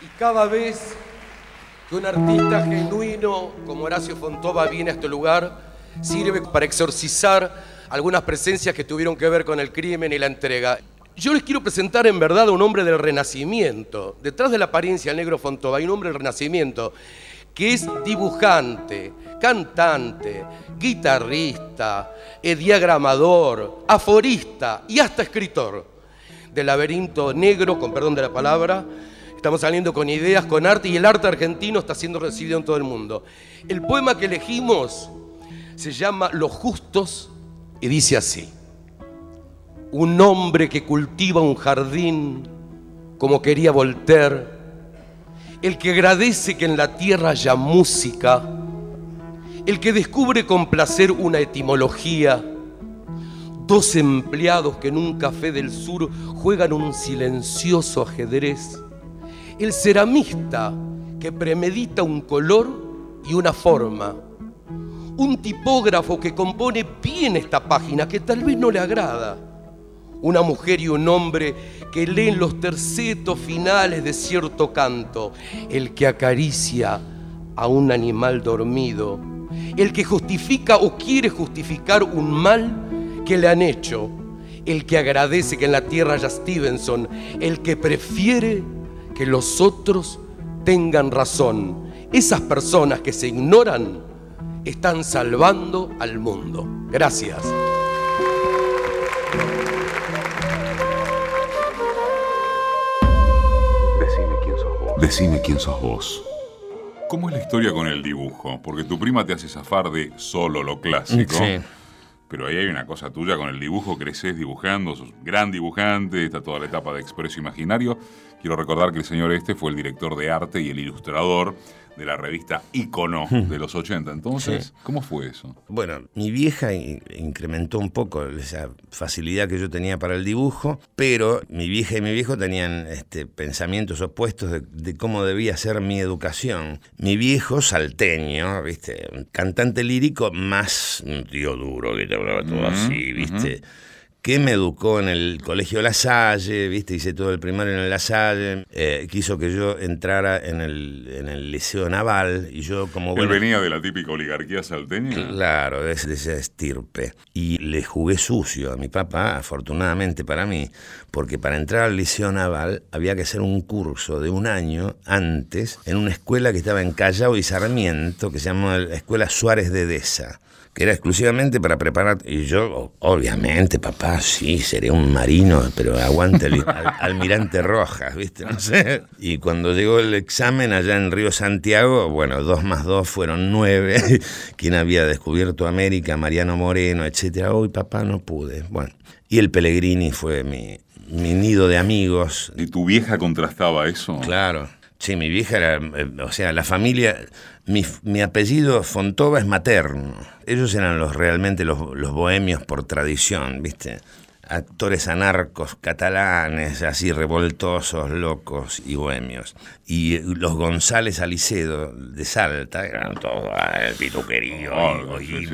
Y cada vez que un artista genuino como Horacio Fontova viene a este lugar, sirve para exorcizar algunas presencias que tuvieron que ver con el crimen y la entrega. Yo les quiero presentar en verdad a un hombre del Renacimiento. Detrás de la apariencia del negro Fontova hay un hombre del Renacimiento que es dibujante, cantante, guitarrista, diagramador, aforista y hasta escritor del laberinto negro, con perdón de la palabra. Estamos saliendo con ideas, con arte y el arte argentino está siendo recibido en todo el mundo. El poema que elegimos se llama Los Justos y dice así. Un hombre que cultiva un jardín como quería Voltaire, el que agradece que en la tierra haya música, el que descubre con placer una etimología, dos empleados que en un café del sur juegan un silencioso ajedrez, el ceramista que premedita un color y una forma, un tipógrafo que compone bien esta página que tal vez no le agrada, una mujer y un hombre que leen los tercetos finales de cierto canto, el que acaricia a un animal dormido, el que justifica o quiere justificar un mal que le han hecho, el que agradece que en la tierra haya Stevenson, el que prefiere que los otros tengan razón. Esas personas que se ignoran están salvando al mundo. Gracias. Decime quién sos vos. Decime quién sos vos. ¿Cómo es la historia con el dibujo? Porque tu prima te hace zafar de solo lo clásico. Sí. Pero ahí hay una cosa tuya con el dibujo, creces dibujando, sos gran dibujante, está toda la etapa de expreso imaginario. Quiero recordar que el señor este fue el director de arte y el ilustrador de la revista Icono de los 80. Entonces, Sí. ¿cómo fue eso? Bueno, mi vieja in- incrementó un poco esa facilidad que yo tenía para el dibujo, pero mi vieja y mi viejo tenían este, pensamientos opuestos de, de cómo debía ser mi educación. Mi viejo, salteño, ¿viste? Un cantante lírico más un tío duro que te hablaba todo así, ¿viste? Que me educó en el colegio La Salle, ¿viste? Hice todo el primario en el La Salle, eh, quiso que yo entrara en el, en el Liceo Naval y yo como Él bueno... venía de la típica oligarquía salteña. Claro, de, de esa estirpe. Y le jugué sucio a mi papá, afortunadamente para mí, porque para entrar al Liceo Naval había que hacer un curso de un año antes en una escuela que estaba en Callao y Sarmiento, que se llamaba la Escuela Suárez de Deza que era exclusivamente para preparar. Y yo, obviamente, papá, sí, seré un marino, pero aguante el al- almirante Rojas, ¿viste? No sé. Y cuando llegó el examen allá en Río Santiago, bueno, dos más dos fueron nueve. ¿Quién había descubierto América? Mariano Moreno, etcétera. Hoy, papá, no pude. Bueno, y el Pellegrini fue mi, mi nido de amigos. ¿Y tu vieja contrastaba eso? Claro. Sí, mi vieja era, eh, o sea, la familia, mi, mi apellido Fontova es materno. Ellos eran los realmente los, los bohemios por tradición, ¿viste? Actores anarcos catalanes, así revoltosos, locos y bohemios. Y eh, los González Alicedo de Salta eran todos ah, el pituquerío, Oh, sí,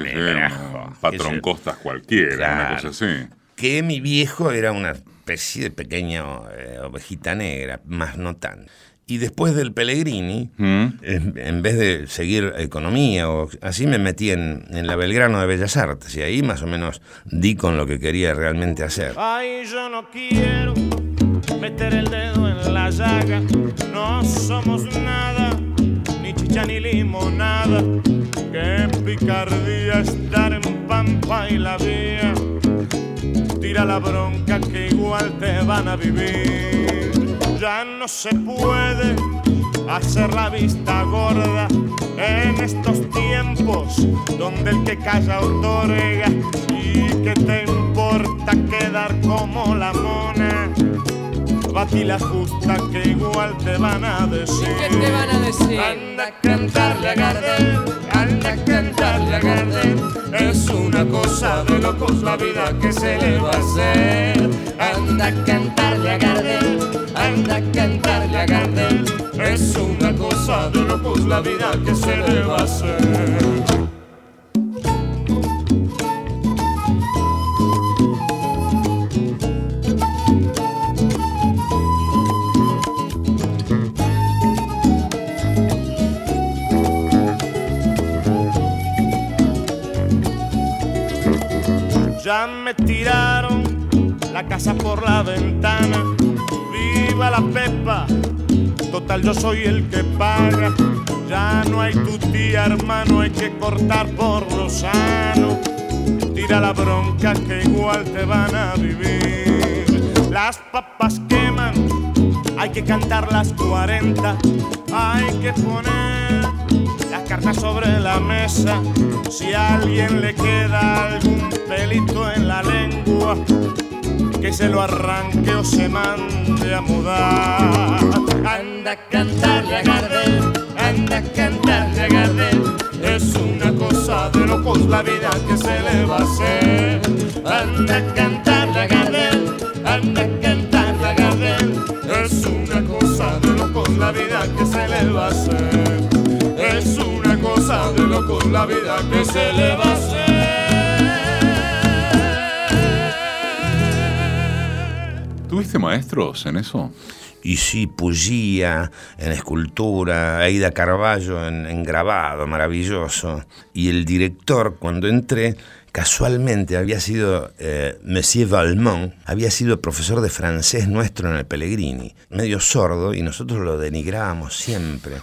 patrón Costas cualquiera, una cosa así. que mi viejo era una especie de pequeña eh, ovejita negra, más no tan. Y después del Pellegrini, ¿Mm? en, en vez de seguir economía o así, me metí en, en la Belgrano de Bellas Artes y ahí más o menos di con lo que quería realmente hacer. Ay, yo no quiero meter el dedo en la llaga. No somos nada, ni chicha ni limonada. Qué picardía estar en Pampa y la vía. Tira la bronca que igual te van a vivir. Ya no se puede hacer la vista gorda en estos tiempos donde el que calla otorga y que te importa quedar como la mona. Bati la justa que igual te van a decir. ¿Qué te van a decir? Anda a cantarle a Gardel, anda a cantarle a Gardel. Es una cosa de locos la vida que se le va a hacer. Anda a cantarle a Gardel, anda a cantarle a Gardel. Es una cosa de locos la vida que se le va a hacer. Ya me tiraron la casa por la ventana. Viva la Pepa, total yo soy el que paga. Ya no hay tu tía, hermano, hay que cortar por lo sano. Tira la bronca que igual te van a vivir. Las papas queman, hay que cantar las 40. Hay que poner cartas sobre la mesa. Si a alguien le queda algún pelito en la lengua, que se lo arranque o se mande a mudar. Anda a cantarle a Gardel, anda a cantarle a Gardel. Es una cosa de locos la vida que se le va a hacer. Anda a cantarle a Gardel, anda a cantarle a Gardel. Es una cosa de locos la vida que se le va a hacer. Es una cosa de locos la vida que se le va a hacer. ¿Tuviste maestros en eso? Y sí, Pugía en escultura, Aida Carballo en, en grabado, maravilloso. Y el director, cuando entré, casualmente había sido eh, Monsieur Valmont, había sido profesor de francés nuestro en el Pellegrini, medio sordo, y nosotros lo denigrábamos siempre.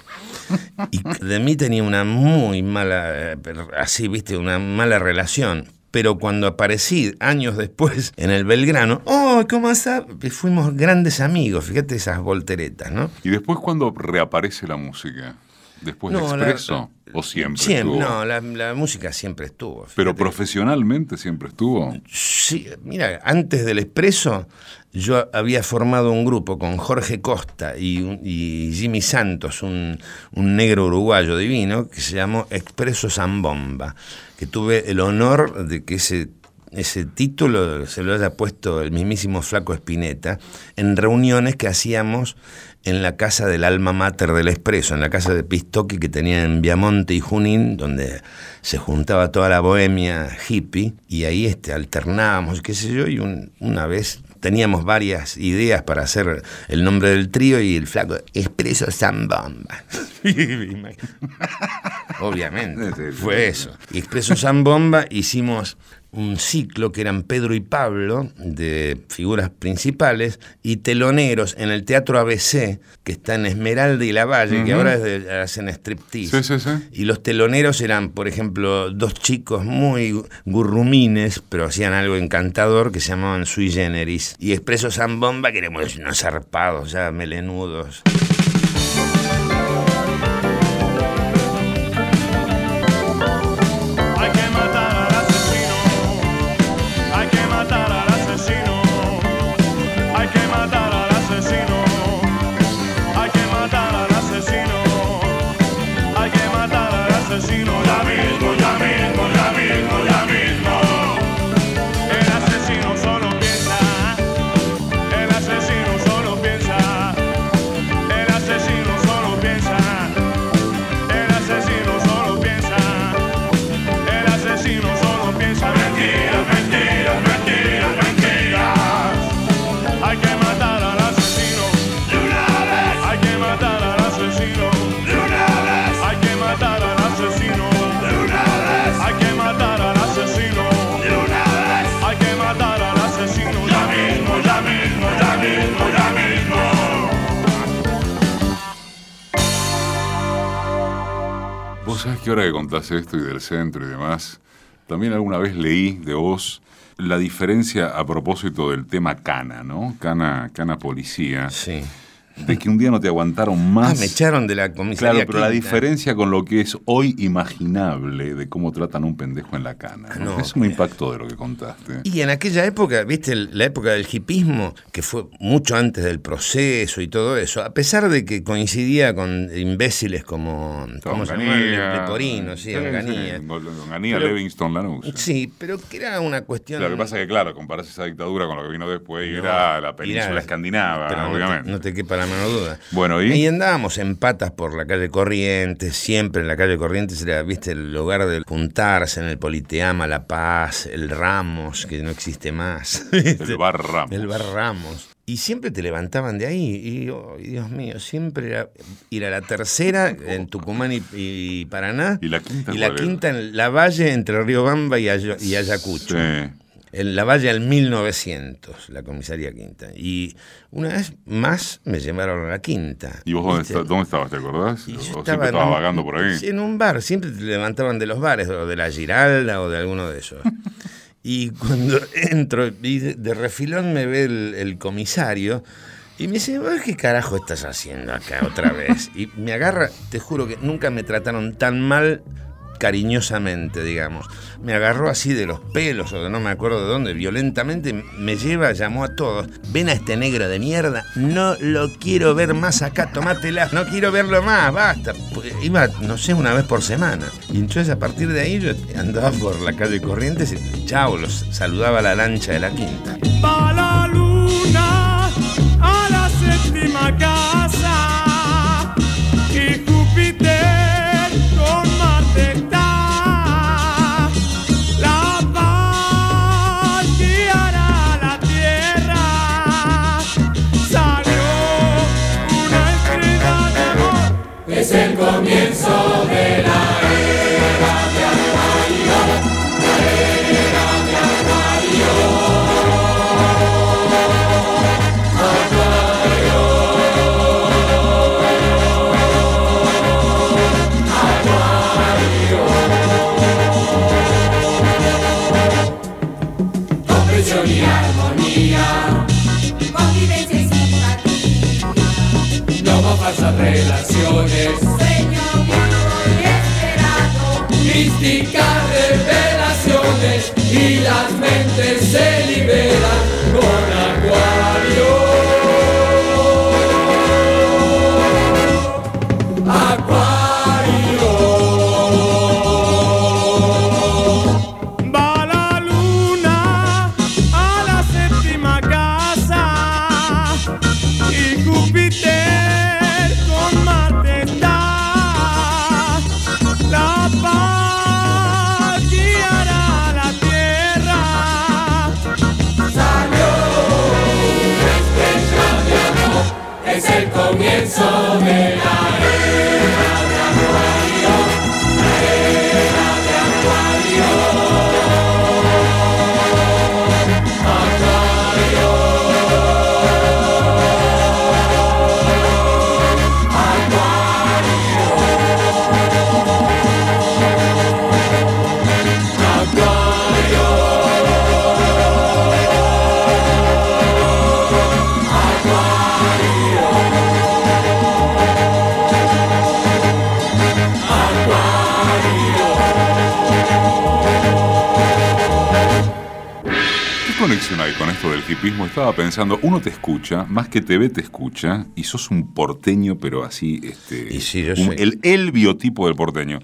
Y de mí tenía una muy mala, eh, así, viste, una mala relación. Pero cuando aparecí años después en el Belgrano, ¡oh, cómo está! Fuimos grandes amigos, fíjate esas volteretas, ¿no? ¿Y después cuando reaparece la música? ¿Después No, de la- Expreso? ¿O siempre? Siempre, estuvo? no, la, la música siempre estuvo. Pero profesionalmente siempre estuvo. Sí, mira, antes del Expreso yo había formado un grupo con Jorge Costa y, y Jimmy Santos, un, negro uruguayo divino, que se llamó Expreso Zambomba, que tuve el honor de que ese, ese título se lo haya puesto el mismísimo Flaco Espineta en reuniones que hacíamos en la casa del alma mater del Expreso, en la casa de Pistoki que tenía en Viamonte y Junín, donde se juntaba toda la bohemia hippie, y ahí este, alternábamos, qué sé yo, y un- una vez teníamos varias ideas para hacer el nombre del trío y el flaco, Expreso Zambomba. Obviamente, fue eso. Y Expreso Zambomba hicimos un ciclo que eran Pedro y Pablo, de figuras principales, y teloneros en el Teatro ABC, que está en Esmeralda y La Valle, que ahora es de- hacen striptease. Sí, sí, sí. Y los teloneros eran, por ejemplo, dos chicos muy gurrumines, pero hacían algo encantador que se llamaban Sui Generis. Y Expreso Zambomba, que éramos unos zarpados, ya melenudos. Contás esto y del centro y demás, también alguna vez leí de vos la diferencia a propósito del tema cana, ¿no? Cana, cana policía. Sí. De que un día no te aguantaron más. Ah, me echaron de la comisaría Claro, pero la quinta. diferencia con lo que es hoy imaginable de cómo tratan a un pendejo en la cana. ¿no? No, Eso me eh. impactó de lo que contaste. Y en aquella época, viste, la época del hipismo, que fue mucho antes del proceso y todo eso, a pesar de que coincidía con imbéciles como, ¿cómo se llama? Leporino, sí, Onganía. Onganía, Pero- Livingston, Lanús. Sí, pero que era una cuestión... Lo que pasa es que, claro, comparás esa dictadura con lo que vino después y No, era la península mirá, escandinava, pero no te- obviamente. No te, quepa la menor duda. Bueno, ¿y? Y andábamos en patas por la calle Corrientes, siempre en la calle Corrientes era, viste, el lugar de juntarse en el Politeama, La Paz, el Ramos, que no existe más. El bar Ramos. El bar Ramos. Y siempre te levantaban de ahí. Y, oh, Dios mío, siempre era ir a la tercera en Tucumán y, y Paraná. ¿Y la quinta Y la quinta en La Valle, entre Río Bamba y, Ayo- y Ayacucho. Sí. En la Valle del 1900, la comisaría quinta. Y una vez más me llevaron a la quinta. ¿Y vos dónde, ¿viste? está- dónde estabas, te acordás? Y ¿O yo siempre estaba en estabas un- vagando por ahí? En un bar, siempre te levantaban de los bares, o de la Giralda o de alguno de esos. y cuando entro, y de, refilón me ve el, el comisario y me dice, "¿Vos ¿qué carajo estás haciendo acá otra vez? Y me agarra, te juro que nunca me trataron tan mal cariñosamente, digamos. Me agarró así de los pelos o de no me acuerdo de dónde, violentamente, me lleva, llamó a todos. Ven a este negro de mierda, no lo quiero ver más acá, tomátela, no quiero verlo más, basta. Pues Iba, no sé, una vez por semana. Y entonces a partir de ahí yo andaba por la calle Corrientes y chao, los saludaba a la lancha de la quinta. Va la luna a la séptima casa amor. comprensión Estaba pensando, uno te escucha, más que te ve, te escucha, y sos un porteño, pero así, este, Y sí, yo un- soy. el, el biotipo del porteño.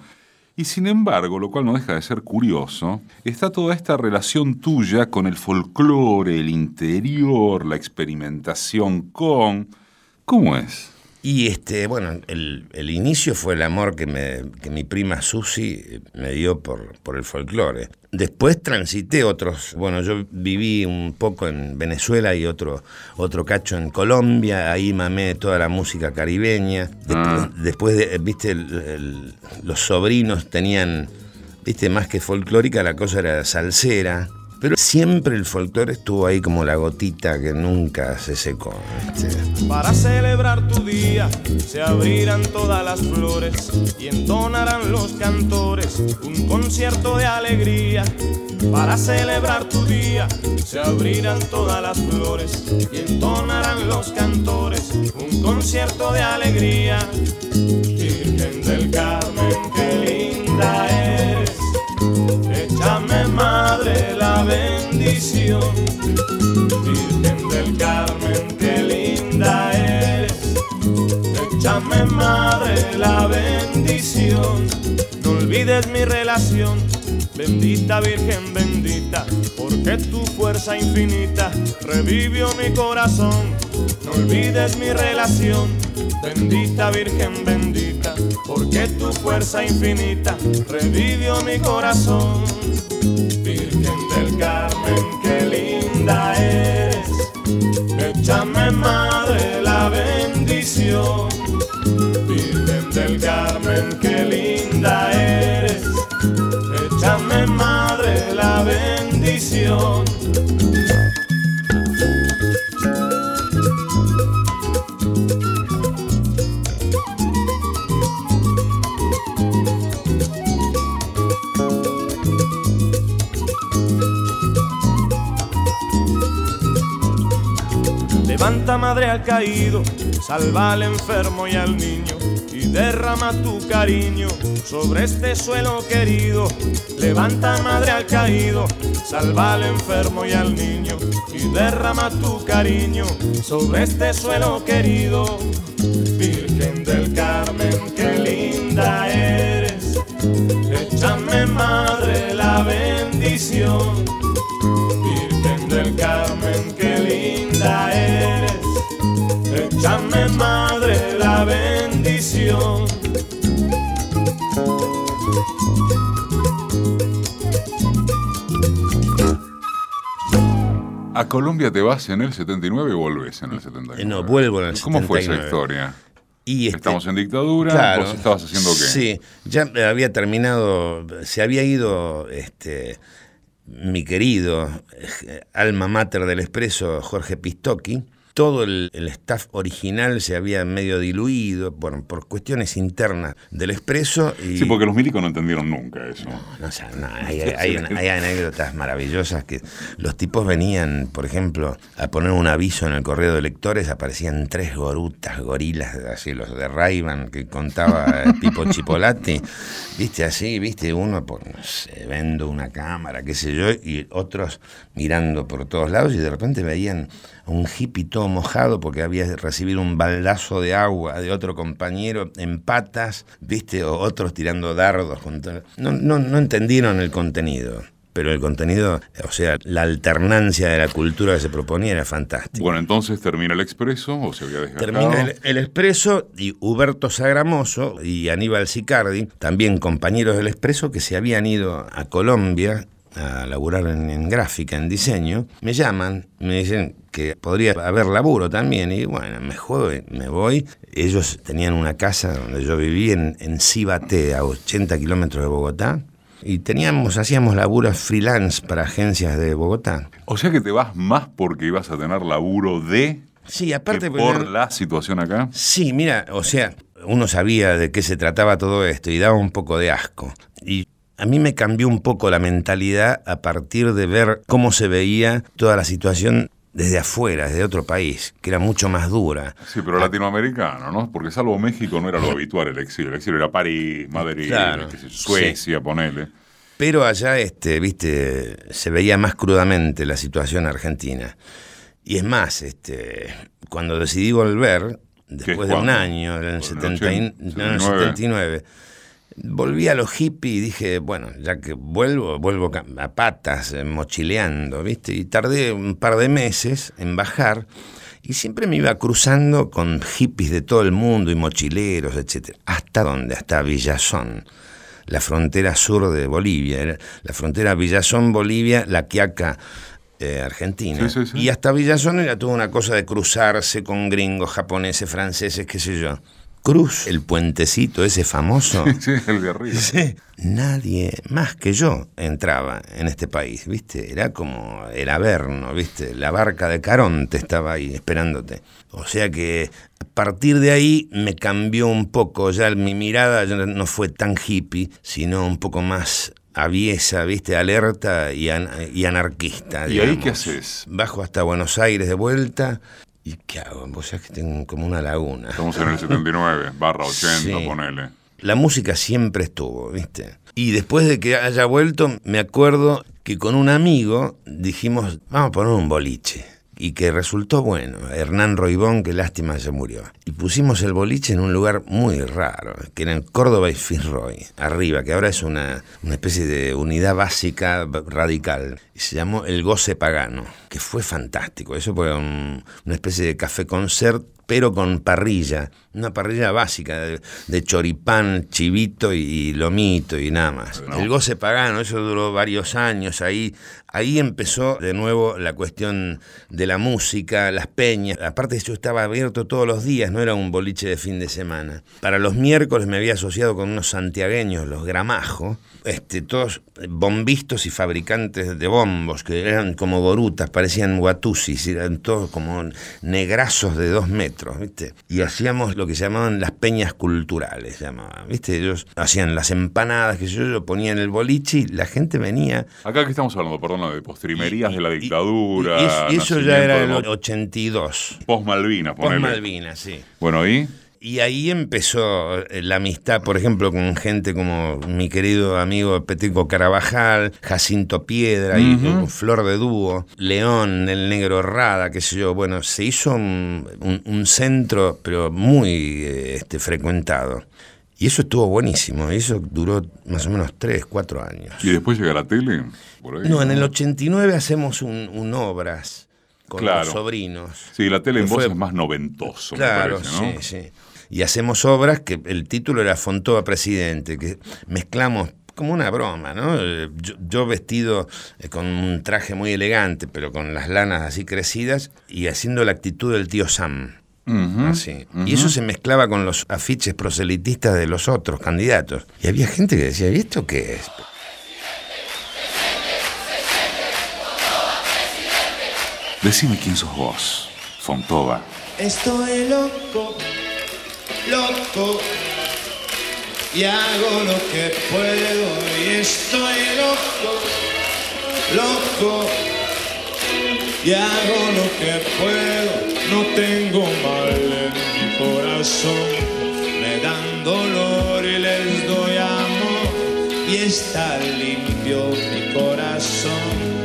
Y sin embargo, lo cual no deja de ser curioso, está toda esta relación tuya con el folclore, el interior, la experimentación con... ¿Cómo es? Y este, bueno, el, el inicio fue el amor que, me, que mi prima Susi me dio por, por el folclore. Después transité otros, bueno, yo viví un poco en Venezuela y otro, otro cacho en Colombia, ahí mamé toda la música caribeña. Después, Ah. después de, viste, el- el- los sobrinos tenían, viste, más que folclórica, la cosa era salsera. Pero siempre el folclore estuvo ahí como la gotita que nunca se secó. Para celebrar tu día se abrirán todas las flores y entonarán los cantores un concierto de alegría. Para celebrar tu día se abrirán todas las flores y entonarán los cantores un concierto de alegría. Virgen del Carmen, qué linda eres. Échame, la bendición. Virgen del Carmen, qué linda eres. Échame, madre, la bendición. No olvides mi relación, bendita Virgen bendita, porque tu fuerza infinita revivió mi corazón. No olvides mi relación, bendita Virgen bendita, porque tu fuerza infinita revivió mi corazón. Virgen eres. Échame, madre, la bendición. Caído, salva al enfermo y al niño y derrama tu cariño sobre este suelo querido. Levanta madre al caído, salva al enfermo y al niño y derrama tu cariño sobre este suelo querido. Virgen del Carmen, qué linda eres, échame madre la bendición. Madre la bendición. ¿A Colombia te vas en el 79 o volvés en el 79? Eh, no, vuelvo en el ¿Cómo fue esa 79. historia? Y este- Estamos en dictadura, Claro. vos estabas haciendo qué? Sí, ya había terminado, se había ido este, mi querido eh, alma mater del Expreso, Jorge Pistocchi. Todo el, el staff original se había medio diluido por, por cuestiones internas del Expreso. Y, Sí, porque los milicos no entendieron nunca eso. no, o sea, no, hay, hay- hay anécdotas maravillosas que los tipos venían, por ejemplo, a poner un aviso en el correo de lectores, aparecían tres gorutas, gorilas, así los de Rayban que contaba Pipo Chipolati, viste así, viste uno, por, no sé, vendo una cámara, qué sé yo, y otros mirando por todos lados y de repente veían a un hippie todo mojado porque había recibido un baldazo de agua de otro compañero en patas, viste, o otros tirando dardos. No, no, no entendieron el contenido. Pero el contenido, o sea, la alternancia de la cultura que se proponía era fantástica. Bueno, entonces termina el expreso o se había desgastado. Termina el, el Expreso y Huberto Sagramoso y Aníbal Sicardi, también compañeros del Expreso que se habían ido a Colombia a laburar en, en gráfica, en diseño, me llaman, me dicen que podría haber laburo también y bueno, me juego, me voy. Ellos tenían una casa donde yo viví en, en Cibate, a 80 kilómetros de Bogotá. Y teníamos, hacíamos laburos freelance para agencias de Bogotá. O sea que te vas más porque ibas a tener laburo de Sí, aparte que porque por no- la situación acá. Sí, mira, o sea, uno sabía de qué se trataba todo esto y daba un poco de asco. Y a mí me cambió un poco la mentalidad a partir de ver cómo se veía toda la situación desde afuera, desde otro país, que era mucho más dura. Sí, pero latinoamericano, ¿no? Porque salvo México no era lo habitual el exilio. El exilio era París, Madrid, Claro, Suecia, ponele. Pero allá, este, viste, se veía más crudamente la situación argentina. Y es más, este, cuando decidí volver, después de un año, en el ¿En el 70 y- 80? no, en el 79, volví a los hippies y dije, bueno, ya que vuelvo, vuelvo a patas, eh, mochileando, ¿viste? Y tardé un par de meses en bajar. Y siempre me iba cruzando con hippies de todo el mundo y mochileros, etc. ¿Hasta dónde? Hasta Villazón la frontera sur de Bolivia, la frontera Villazón-Bolivia, La Quiaca, eh, Argentina. Sí, sí, sí. Y hasta Villazón era toda una cosa de cruzarse con gringos, japoneses, franceses, qué sé yo. Cruz, el puentecito ese famoso. Sí, el. Sí. Nadie más que yo entraba en este país, ¿viste? Era como el Averno, ¿viste? La barca de Caronte estaba ahí esperándote. O sea que a partir de ahí me cambió un poco, ya mi mirada ya no fue tan hippie, sino un poco más aviesa, ¿viste? Alerta y, an- y anarquista. ¿Y ahí qué haces? Bajo hasta Buenos Aires de vuelta. ¿Y qué hago? Vos sabés que tengo como una laguna. Estamos en el 79, barra 80, Sí. ponele. La música siempre estuvo, ¿viste? Y después de que haya vuelto, me acuerdo que con un amigo dijimos, vamos a poner un boliche. Y que resultó bueno. Hernán Roibón, que lástima se murió. Y pusimos el boliche en un lugar muy raro, que era en Córdoba y Fitzroy, arriba, que ahora es una, una especie de unidad básica radical. Y se llamó El Goce Pagano, que fue fantástico. Eso fue un- una especie de café-concert pero con parrilla, una parrilla básica de, de choripán, chivito y, y lomito y nada más. No. El goce pagano, eso duró varios años, ahí, ahí empezó de nuevo la cuestión de la música, las peñas. Aparte yo estaba abierto todos los días, no era un boliche de fin de semana. Para los miércoles me había asociado con unos santiagueños, los Gramajo, este, todos bombistas y fabricantes de bombos, que eran como borutas, parecían guatusis, eran todos como negrazos de dos metros. ¿viste? Y hacíamos lo que llamaban las peñas culturales, llamaban, ¿viste? Ellos hacían las empanadas, que yo, yo ponía en el boliche y la gente venía. Acá que estamos hablando, perdón, de postrimerías de la dictadura. y eso, y eso ya era el el 82. Post Malvinas, Post. Malvinas, sí. Bueno, ¿y? Y ahí empezó eh, la amistad, por ejemplo, con gente como mi querido amigo Petrico Carabajal, Jacinto Piedra y Ujú. uh, Flor de Dúo, León, el Negro Rada, qué sé yo. Bueno, se hizo un, un- un centro, pero muy eh, este, frecuentado. Y eso estuvo buenísimo. Y eso duró más o menos tres, cuatro años. ¿Y después llega la tele? Por ahí, No, en el 89 hacemos un, un obras con Claro. los sobrinos. Sí, la tele en voz fue- es más noventoso, Claro, me parece, ¿no? sí, sí. Y hacemos obras que el título era Fontova Presidente, que mezclamos como una broma, ¿no? Eh, Yo, yo vestido eh, con un traje muy elegante, pero con las lanas así crecidas y haciendo la actitud del tío Sam. Así. Y eso se mezclaba con los afiches proselitistas de los otros candidatos. Y había gente que decía, ¿y esto qué es? Decime quién sos vos, Fontova. Estoy loco, loco, y hago lo que puedo, y estoy loco, loco, y hago lo que puedo, no tengo mal en mi corazón, me dan dolor y les doy amor, y está limpio mi corazón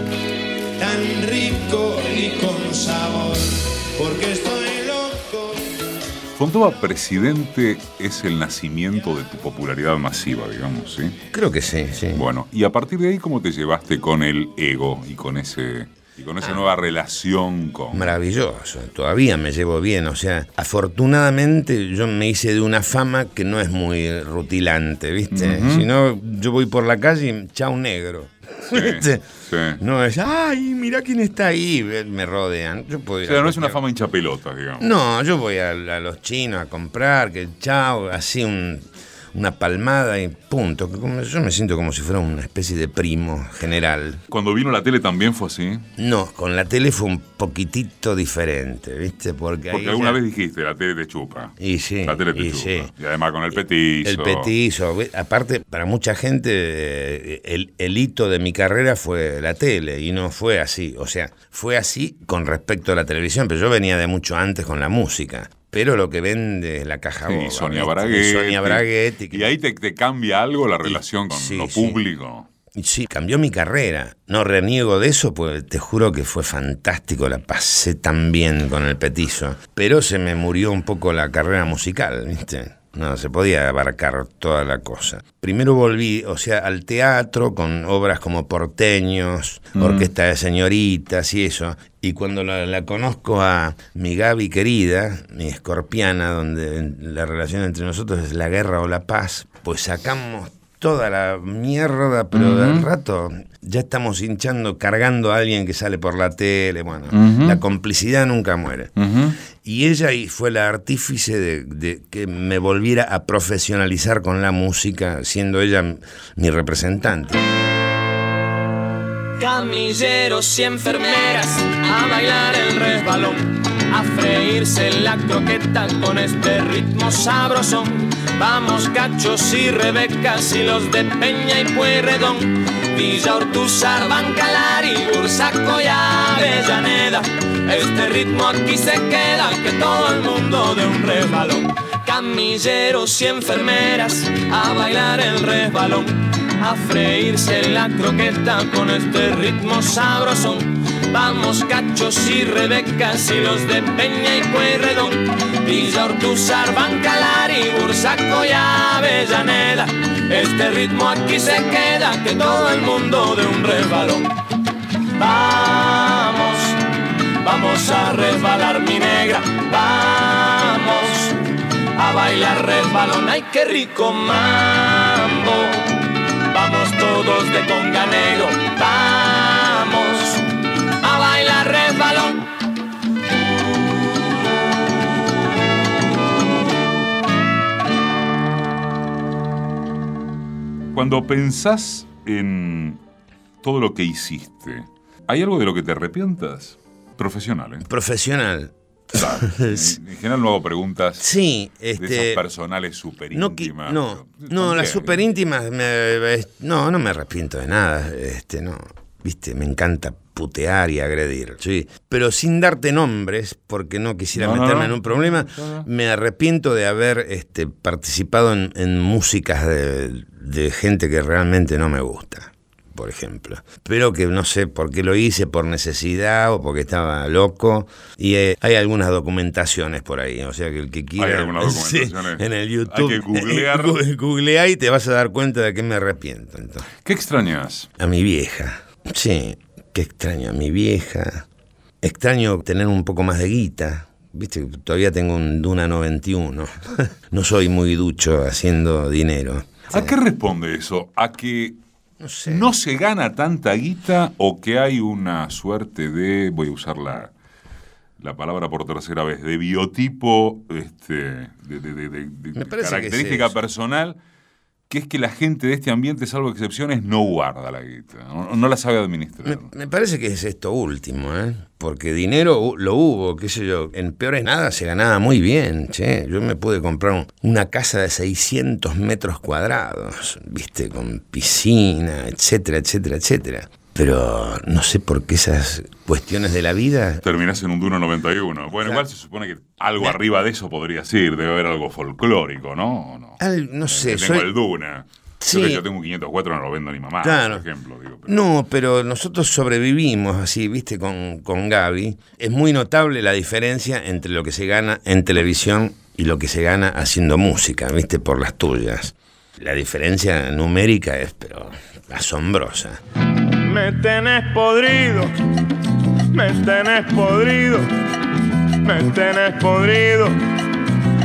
tan rico y con sabor, porque estoy loco. Fontova presidente es el nacimiento de tu popularidad masiva, digamos, ¿sí? Creo que sí, sí. Bueno, y a partir de ahí, ¿cómo te llevaste con el ego y con ese y con esa Ah. nueva relación con Maravilloso, todavía me llevo bien, o sea, afortunadamente yo me hice de una fama que no es muy rutilante, ¿viste? Ujú. Si no, yo voy por la calle y chau negro. Sí, ¿Viste? sí. No es, ay, mira quién está ahí, me rodean. Yo puedo O sea, no es una fama hincha pelota, digamos. No, yo voy a, a los chinos a comprar, que chao, así un- una palmada y punto. Yo me siento como si fuera una especie de primo general. Cuando vino la tele también fue así. No, con la tele fue un poquitito diferente, ¿viste? Porque, ahí Porque alguna ya- vez dijiste, la tele te chupa. Y sí, La tele te y chupa. sí. Y además con el petizo. El petizo. Aparte, para mucha gente, eh, el, el hito de mi carrera fue la tele y no fue así. O sea, fue así con respecto a la televisión, pero yo venía de mucho antes con la música. Pero lo que vende es la caja Sí, boba, Sonia ¿viste? Braguetti. Y Sonia Braguetti. que- Y ahí te, te cambia algo la relación con sí, lo público. Sí, cambió mi carrera. No reniego de eso, pues te juro que fue fantástico. La pasé tan bien con el petizo. Pero se me murió un poco la carrera musical, ¿viste? No, se podía abarcar toda la cosa. Primero volví, o sea, al teatro con obras como Porteños, Orquesta de Señoritas y eso. Y cuando la, la conozco a mi Gaby querida, mi escorpiana, donde la relación entre nosotros es la guerra o la paz, pues sacamos toda la mierda, pero del rato ya estamos hinchando, cargando a alguien que sale por la tele. Bueno, la complicidad nunca muere. Y ella fue la artífice de, de que me volviera a profesionalizar con la música, siendo ella mi representante. Camilleros y enfermeras a bailar el resbalón, a freírse la croqueta con este ritmo sabrosón. Vamos cachos y rebecas y los de Peña y Pueyrredón, Villa Ortúzar, Bancalari, Bursaco y Avellaneda. Este ritmo aquí se queda, que todo el mundo de un resbalón. Camilleros y enfermeras a bailar el resbalón a freírse la croqueta con este ritmo sabrosón. Vamos cachos y rebecas y los de Peña y Pueyrredón, Villa Ortúzar, Bancalari, Bursaco y Avellaneda. Este ritmo aquí se queda, que todo el mundo de un resbalón. Vamos, vamos a resbalar mi negra, vamos a bailar resbalón, ay qué rico mambo. Vamos todos de conga negro, vamos Cuando pensás en todo lo que hiciste, ¿hay algo de lo que te arrepientas? Profesional, ¿eh? Profesional. En general no hago preguntas Sí, de este. esas personales súper No, qui- íntimas. no, no, ¿por las super íntimas, me- es- no, no me arrepiento de nada, este, no, viste, me encanta putear y agredir, sí, pero sin darte nombres, porque no quisiera No, meterme no. en un problema, me arrepiento de haber este, participado en, en músicas de, de gente que realmente no me gusta. Por ejemplo, pero que no sé por qué lo hice, por necesidad o porque estaba loco. Y eh, hay algunas documentaciones por ahí, o sea que el que quiera. algunas Sí, en el Hay YouTube. que googlear. Googlea y te vas a dar cuenta de que me arrepiento. entonces. ¿Qué extrañas? A mi vieja. Sí, qué extraño a mi vieja. Extraño tener un poco más de guita. Viste, todavía tengo un Duna 91. no soy muy ducho haciendo dinero. ¿A qué responde eso? ¿A que No sé. no se gana tanta guita o que hay una suerte de, voy a usar la, la palabra por tercera vez, de biotipo, este, de, de- de- de- que es característica personal, que es que la gente de este ambiente, salvo excepciones, no guarda la guita, no, la sabe administrar. Me, me parece que es esto último, ¿eh? Porque dinero lo hubo, qué sé yo. En peores nada se ganaba muy bien, che. Yo me pude comprar un- una casa de 600 metros cuadrados, viste, con piscina, etcétera, etcétera, etcétera. Pero no sé por qué esas cuestiones de la vida Terminás en un Duna 91. Bueno, igual se supone que algo arriba de eso podría ser, debe haber algo folclórico, ¿no? ¿O no? Al- no sé, Que tengo soy- el Duna. Sí. Yo, tengo un 504, no lo vendo a mi mamá, Claro. por ejemplo. Digo, pero- No, pero nosotros sobrevivimos así, viste, con, con Gaby. Es muy notable la diferencia entre lo que se gana en televisión y lo que se gana haciendo música, viste, por las tuyas. La diferencia numérica es, pero, asombrosa. Me tenés podrido, me tenés podrido, me tenés podrido,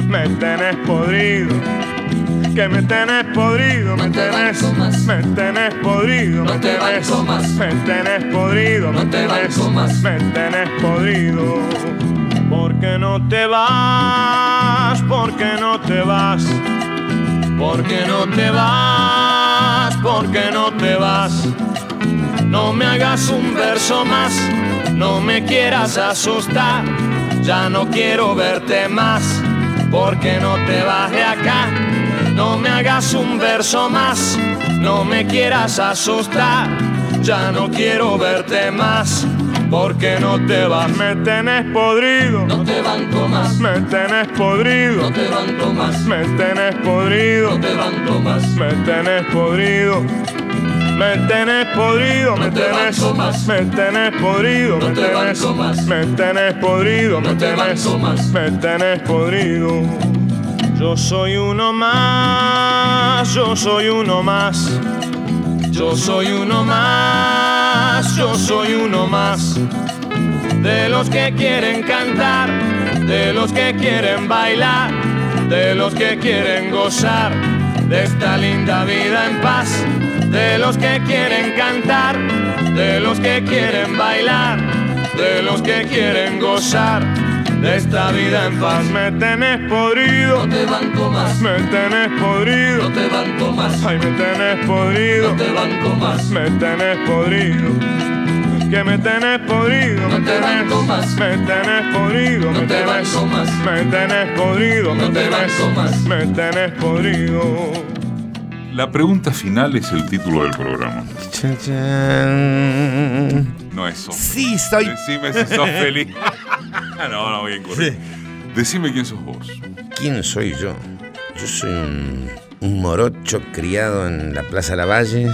me tenés podrido. Que me tenés podrido, me tenés, me tenés podrido, me tenés, me tenés podrido, me tenés, me tenés podrido. ¿Por qué no te vas? ¿Por qué no te vas? ¿Por qué no te vas? ¿Por qué no te vas? No me hagas un verso más, no me quieras asustar, ya no quiero verte más, porque no te vas de acá. No me hagas un verso más, no me quieras asustar, ya no quiero verte más, porque no te vas. Me tenés podrido, no te banco más. Me tenés podrido, no te banco más. Me tenés podrido, no te banco más. Me tenés podrido. Me tenés podrido, me tenés, me tenés podrido, me tenés, me tenés podrido, me tenés, me tenés podrido. Yo soy uno más, yo soy uno más, yo soy uno más, yo soy uno más. De los que quieren cantar, de los que quieren bailar, de los que quieren gozar de esta linda vida en paz, de los que quieren cantar, de los que quieren bailar, de los que quieren gozar de esta vida en paz. Me tenés podrido, no te banco más. Me tenés podrido, no te banco más. Ay, me tenés podrido, no te banco más. Me tenés podrido. Que me tenés podrido, no te banco más. Me tenés podrido, no te banco más. Me tenés podrido, no te banco más. Me tenés podrido. La pregunta final es el título del programa. No es sos Sí, feliz. soy- Decime si sos feliz. no, no, bien correcto. Decime quién sos vos. ¿Quién soy yo? Yo soy un, un morocho criado en la Plaza Lavalle,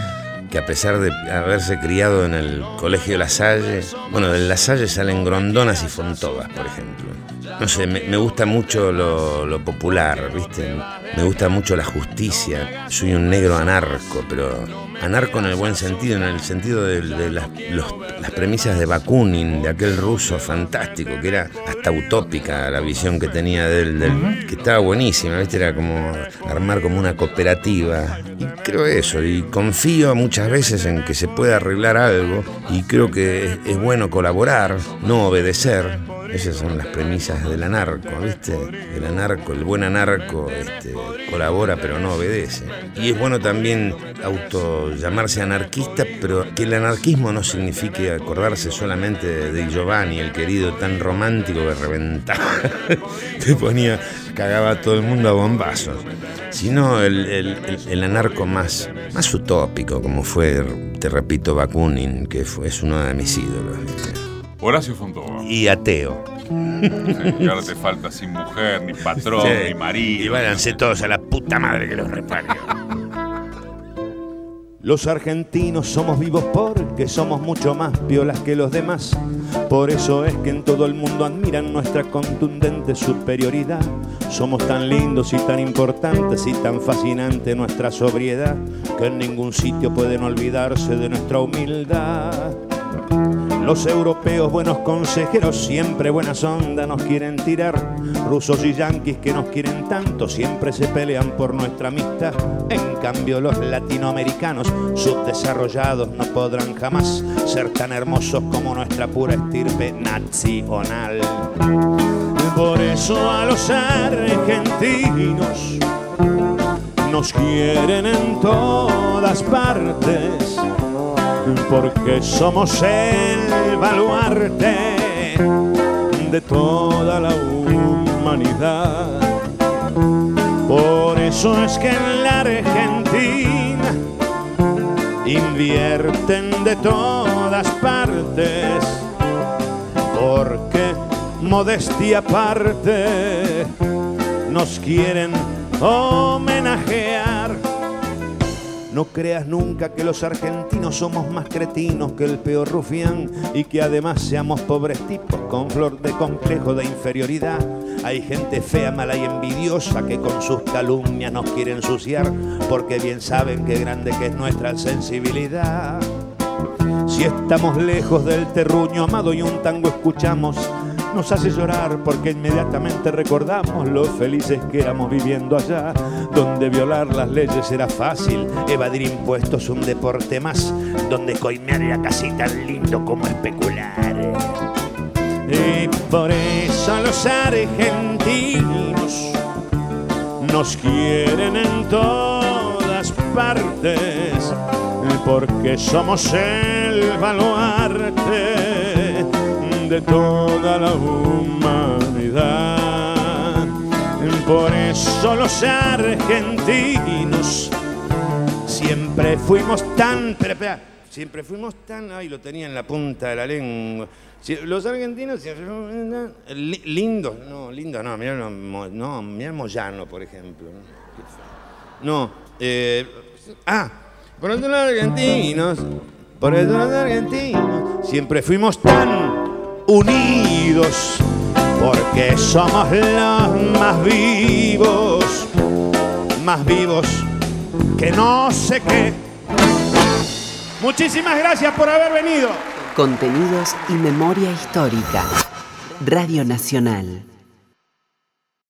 que a pesar de haberse criado en el Colegio La Salle, bueno, de La Salle salen grondonas y fontobas, por ejemplo. No sé, me, gusta mucho lo popular, ¿viste? Me gusta mucho la justicia. Soy un negro anarco, pero anarco en el buen sentido, en el sentido de, de las, los- las premisas de Bakunin, de aquel ruso fantástico, que era hasta utópica la visión que tenía de él, del- que estaba buenísima, ¿viste? Era como armar como una cooperativa. Y creo eso, y confío muchas veces en que se puede arreglar algo, y creo que es, es bueno colaborar, no obedecer. Esas son las premisas del anarco, ¿viste? El anarco, el buen anarco, este, colabora pero no obedece. Y es bueno también auto llamarse anarquista, pero que el anarquismo no signifique acordarse solamente de Giovanni, el querido tan romántico que reventaba, te ponía, cagaba a todo el mundo a bombazos, sino el, el- el- el anarco más, más utópico, como fue, te repito, Bakunin, que fue, es uno de mis ídolos. ¿viste? Horacio Fontova. Y ateo. Y ahora te falta sin mujer, ni patrón, Sí. ni marido. Y váyanse todos a la puta madre que los reparió. Los argentinos somos vivos porque somos mucho más piolas que los demás. Por eso es que en todo el mundo admiran nuestra contundente superioridad. Somos tan lindos y tan importantes y tan fascinante nuestra sobriedad que en ningún sitio pueden olvidarse de nuestra humildad. Los europeos, buenos consejeros, siempre buenas ondas nos quieren tirar. Rusos y yanquis que nos quieren tanto, siempre se pelean por nuestra amistad. En cambio, los latinoamericanos, subdesarrollados, no podrán jamás ser tan hermosos como nuestra pura estirpe nacional. Por eso a los argentinos nos quieren en todas partes porque somos el baluarte de toda la humanidad. Por eso es que en la Argentina invierten de todas partes, porque modestia aparte nos quieren homenajear. No creas nunca que los argentinos somos más cretinos que el peor rufián y que además seamos pobres tipos con flor de complejo de inferioridad. Hay gente fea, mala y envidiosa que con sus calumnias nos quiere ensuciar porque bien saben qué grande que es nuestra sensibilidad. Si estamos lejos del terruño amado y un tango escuchamos, nos hace llorar porque inmediatamente recordamos lo felices que éramos viviendo allá, donde violar las leyes era fácil, evadir impuestos un deporte más, donde coimear era casi tan lindo como especular. Y por eso los argentinos nos quieren en todas partes, porque somos el baluarte de toda la humanidad. Por eso los argentinos siempre fuimos tan... Siempre fuimos tan... Ay, lo tenía en la punta de la lengua. Los argentinos lindos. No, lindos no. Mirá, no, mirá Moyano, por ejemplo. No, eh, ah, por eso los argentinos, por eso los argentinos, siempre fuimos tan unidos, porque somos los más vivos, más vivos que no sé qué. Muchísimas gracias por haber venido. Contenidos y memoria histórica. Radio Nacional.